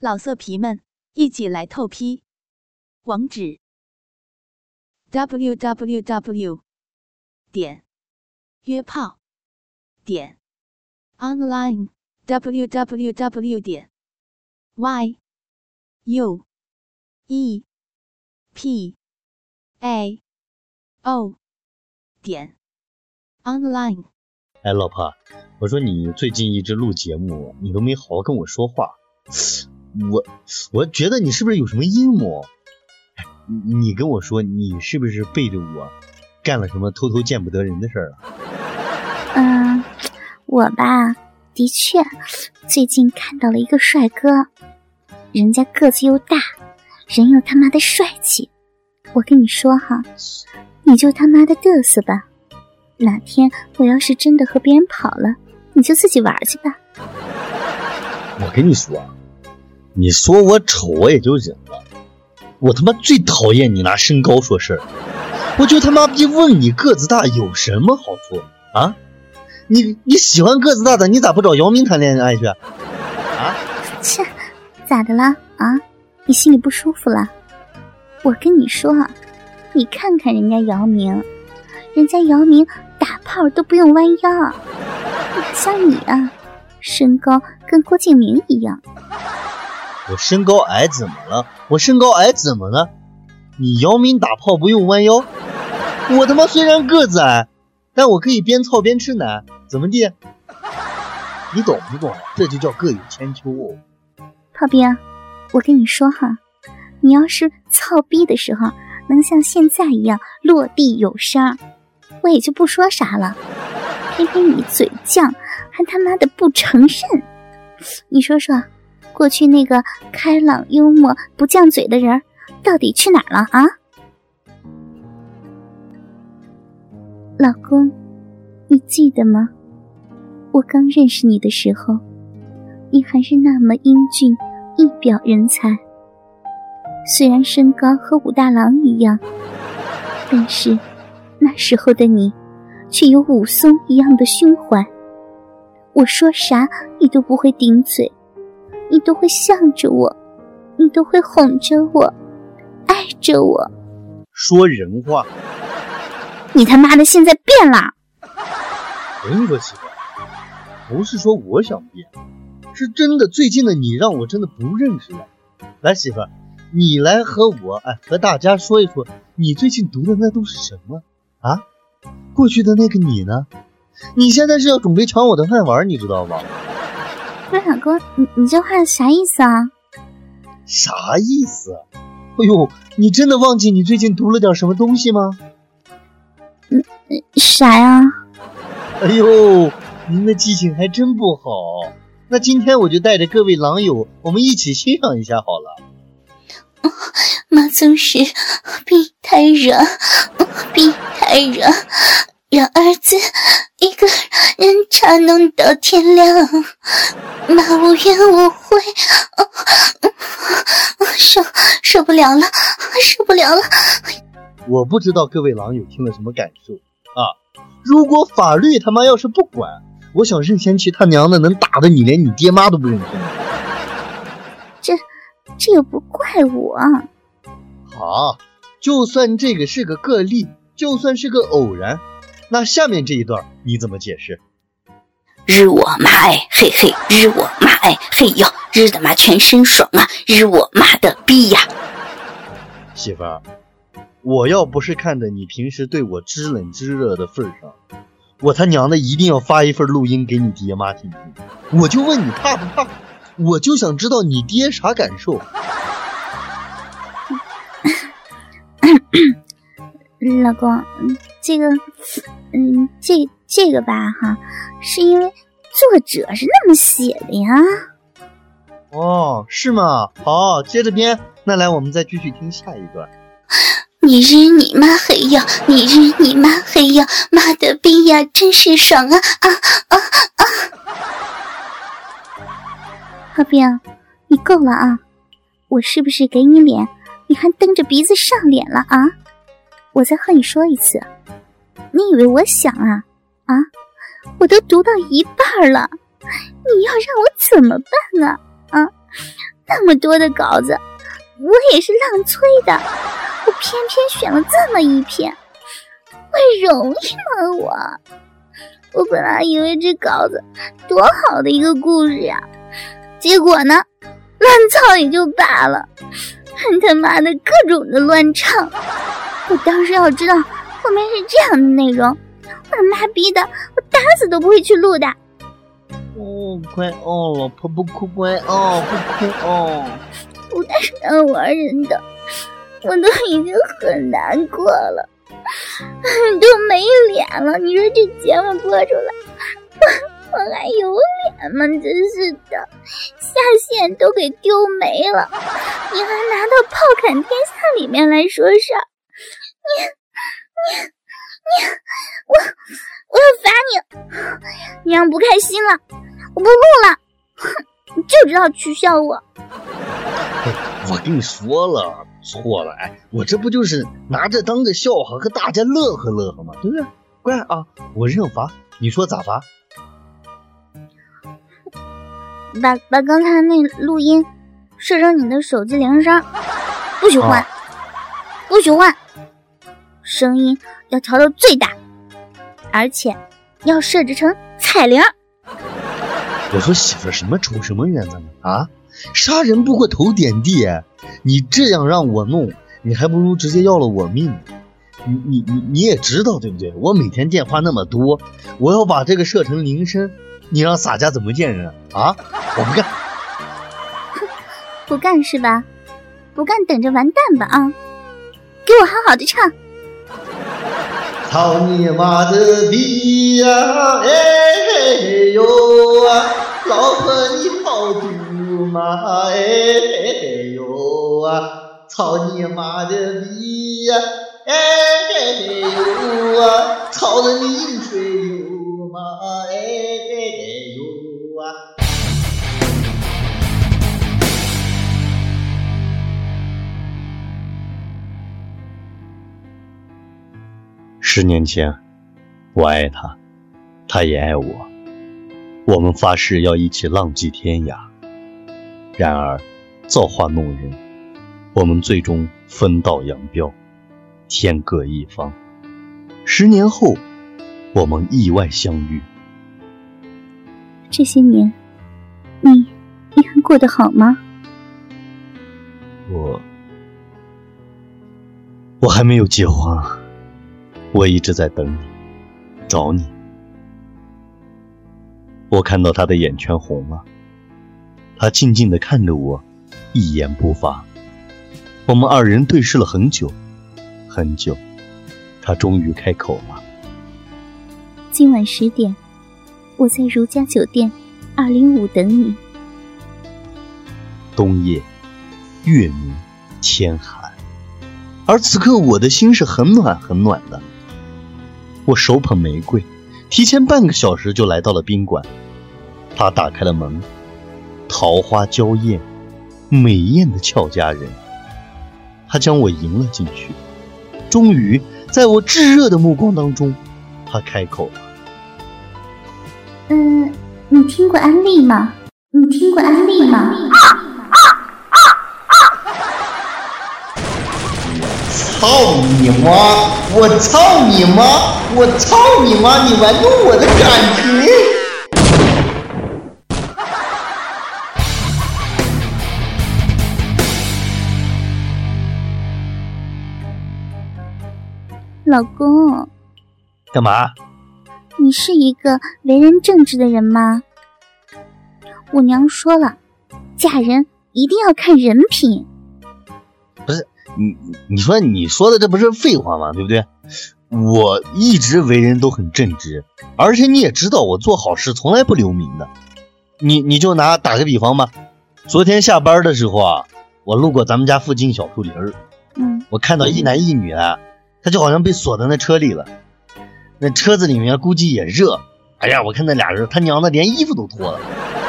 老色皮们，一起来透批！网址：w w w 点约炮点 online w w w 点 y u e p a o 点 online。哎，老婆，我说你最近一直录节目，你都没好好跟我说话。我我觉得你是不是有什么阴谋？你你跟我说，你是不是背着我干了什么偷偷见不得人的事儿啊？嗯，我吧，的确，最近看到了一个帅哥，人家个子又大，人又他妈的帅气。我跟你说哈，你就他妈的嘚瑟吧。哪天我要是真的和别人跑了，你就自己玩去吧。我跟你说。你说我丑，我也就忍了。我他妈最讨厌你拿身高说事儿。我就他妈逼问你个子大有什么好处啊？你你喜欢个子大的，你咋不找姚明谈恋爱去？啊？切，咋的了啊？你心里不舒服了？我跟你说，你看看人家姚明，人家姚明打炮都不用弯腰，哪像你啊，身高跟郭敬明一样。我身高矮怎么了？我身高矮怎么了？你姚明打炮不用弯腰，我他妈虽然个子矮，但我可以边操边吃奶，怎么地？你懂不懂？这就叫各有千秋哦。炮兵，我跟你说哈，你要是操逼的时候能像现在一样落地有声，我也就不说啥了。偏偏你嘴犟，还他妈的不承认，你说说。过去那个开朗幽默不犟嘴的人，到底去哪儿了啊？老公，你记得吗？我刚认识你的时候，你还是那么英俊，一表人才。虽然身高和武大郎一样，但是那时候的你，却有武松一样的胸怀。我说啥，你都不会顶嘴。你都会向着我，你都会哄着我，爱着我。说人话。你他妈的现在变了。我跟你说，媳妇，不是说我想变，是真的。最近的你让我真的不认识了。来，媳妇，你来和我哎，和大家说一说，你最近读的那都是什么啊？过去的那个你呢？你现在是要准备抢我的饭碗，你知道吧？不是老公，你你这话啥意思啊？啥意思？哎呦，你真的忘记你最近读了点什么东西吗？嗯，啥呀？哎呦，您的记性还真不好。那今天我就带着各位狼友，我们一起欣赏一下好了。妈总是病太人，病太热。让儿子一个人插弄到天亮，妈无怨无悔，受受不了了，受不了了！我不知道各位狼友听了什么感受啊！如果法律他妈要是不管，我想任贤齐他娘的能打的你连你爹妈都不认识。这这又不怪我。好，就算这个是个个例，就算是个偶然。那下面这一段你怎么解释？日我妈哎嘿嘿，日我妈哎嘿哟，日的妈全身爽啊，日我妈的逼呀！媳妇儿，我要不是看在你平时对我知冷知热的份上，我他娘的一定要发一份录音给你爹妈听听。我就问你怕不怕？我就想知道你爹啥感受。老公，这个，嗯，这这个吧，哈，是因为作者是那么写的呀。哦，是吗？好，接着编。那来，我们再继续听下一段。你日你妈黑呀！你日你妈黑呀！妈的逼呀，真是爽啊啊啊啊！阿兵，你够了啊！我是不是给你脸，你还蹬着鼻子上脸了啊？我再和你说一次，你以为我想啊啊！我都读到一半了，你要让我怎么办啊啊！那么多的稿子，我也是浪催的，我偏偏选了这么一篇，会容易吗？我，我本来以为这稿子多好的一个故事呀，结果呢，乱造也就罢了，还 他妈的各种的乱唱。我当时要知道后面是这样的内容，我他妈逼的，我打死都不会去录的。哦，乖哦，老婆不哭，乖哦，不哭哦。不带当玩人的，我都已经很难过了，都没脸了。你说这节目播出来，我我还有脸吗？真是的，下线都给丢没了，你还拿到《炮砍天下》里面来说事儿，你你你，我我要罚你，你让不开心了。我不录了，哼，就知道取笑我。我跟你说了，错了，哎，我这不就是拿着当个笑话和大家乐呵乐呵吗？对不对？乖啊，我认罚，你说咋罚？把把刚才那录音设成你的手机铃声，不许换，不许换，声音要调到最大，而且要设置成彩铃。我说媳妇儿，什么仇什么怨呢？啊，杀人不过头点地，你这样让我弄，你还不如直接要了我命。你你你你也知道对不对？我每天电话那么多，我要把这个设成铃声，你让洒家怎么见人啊？我不干，不干是吧？不干等着完蛋吧啊！给我好好的唱。操你妈的逼呀！哎呦啊！老婆你好毒嘛！哎呦啊！操你妈的逼呀！哎呦啊！操的你饮水流嘛！十年前，我爱他，他也爱我。我们发誓要一起浪迹天涯。然而，造化弄人，我们最终分道扬镳，天各一方。十年后，我们意外相遇。这些年，你你还过得好吗？我，我还没有结婚。我一直在等你，找你。我看到他的眼圈红了，他静静的看着我，一言不发。我们二人对视了很久，很久，他终于开口了：“今晚十点，我在如家酒店二零五等你。”冬夜，月明，天寒，而此刻我的心是很暖很暖的。我手捧玫瑰，提前半个小时就来到了宾馆。他打开了门，桃花娇艳，美艳的俏佳人。他将我迎了进去。终于，在我炙热的目光当中，他开口了：“嗯，你听过安利吗？你听过安利吗？”操你妈！我操你妈！我操你妈！你玩弄我的感情！老公，干嘛？你是一个为人正直的人吗？我娘说了，嫁人一定要看人品。不是。你你说你说的这不是废话吗？对不对？我一直为人都很正直，而且你也知道我做好事从来不留名的。你你就拿打个比方吧，昨天下班的时候啊，我路过咱们家附近小树林儿，嗯，我看到一男一女啊，他就好像被锁在那车里了，那车子里面估计也热。哎呀，我看那俩人，他娘的连衣服都脱了，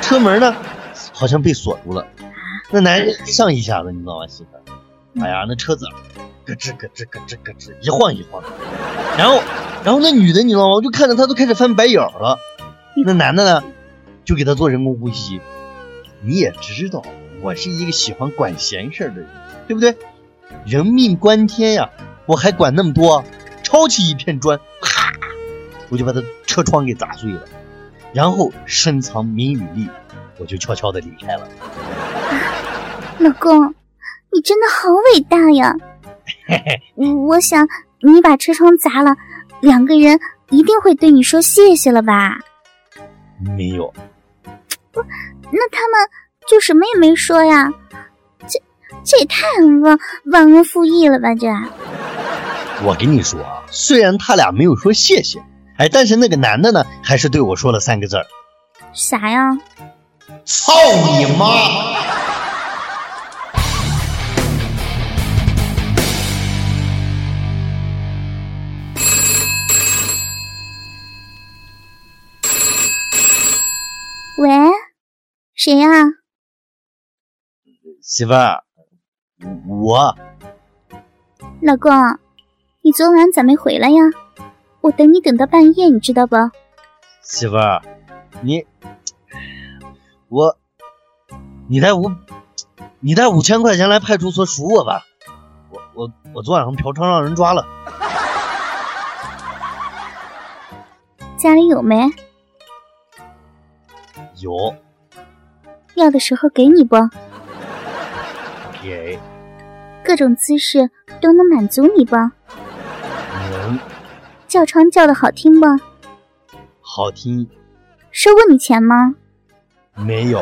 车门呢好像被锁住了，那男人一上一下子，你知道吗，媳妇？哎呀，那车子咯吱咯吱咯吱咯吱一晃一晃的，然后，然后那女的你知道吗？我就看着她都开始翻白眼了。那男的呢，就给她做人工呼吸。你也知道，我是一个喜欢管闲事儿的人，对不对？人命关天呀，我还管那么多？抄起一片砖，啪，我就把他车窗给砸碎了，然后深藏名与利，我就悄悄的离开了。老公，你真的好伟大呀！我想你把车窗砸了，两个人一定会对你说谢谢了吧？没有，不那他们就什么也没说呀？这这也太忘忘恩负义了吧？这我跟你说啊，虽然他俩没有说谢谢，哎，但是那个男的呢，还是对我说了三个字儿：啥呀？操你妈！谁呀？媳妇儿，我老公，你昨晚咋没回来呀？我等你等到半夜，你知道不？媳妇儿，你我你带五你带五千块钱来派出所赎我吧。我我我昨晚上嫖娼让人抓了，家里有没？有要的时候给你不？给各种姿势都能满足你不？能叫床叫的好听不？好听收过你钱吗？没有？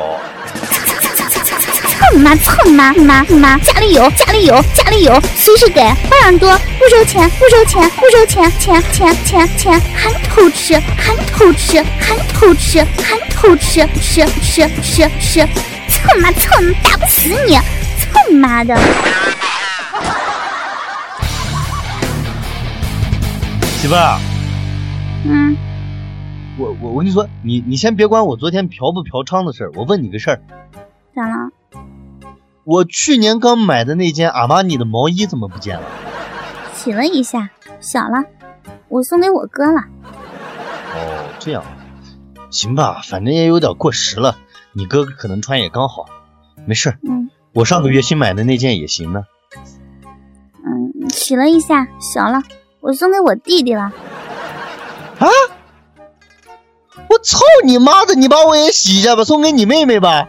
你妈！操你妈！你妈你妈！家里有家里有家里有，随时给，花样多，不收钱不收钱不收钱钱钱钱钱，还偷吃还偷吃还偷吃还偷吃吃吃吃吃！操你妈！操你打不死你！操你妈的！媳妇儿，嗯，我我我跟你说，你你先别管我昨天嫖不嫖娼的事儿，我问你个事儿，咋了？我去年刚买的那件阿玛尼的毛衣怎么不见了？洗了一下，小了，我送给我哥了。哦，这样，行吧，反正也有点过时了，你哥哥可能穿也刚好，没事儿，嗯我上个月新买的那件也行呢。嗯，洗了一下，小了，我送给我弟弟了。啊！我操你妈的！你把我也洗一下吧，送给你妹妹吧。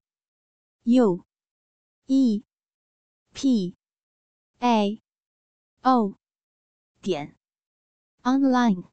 u e. P. A. O. 点。Online。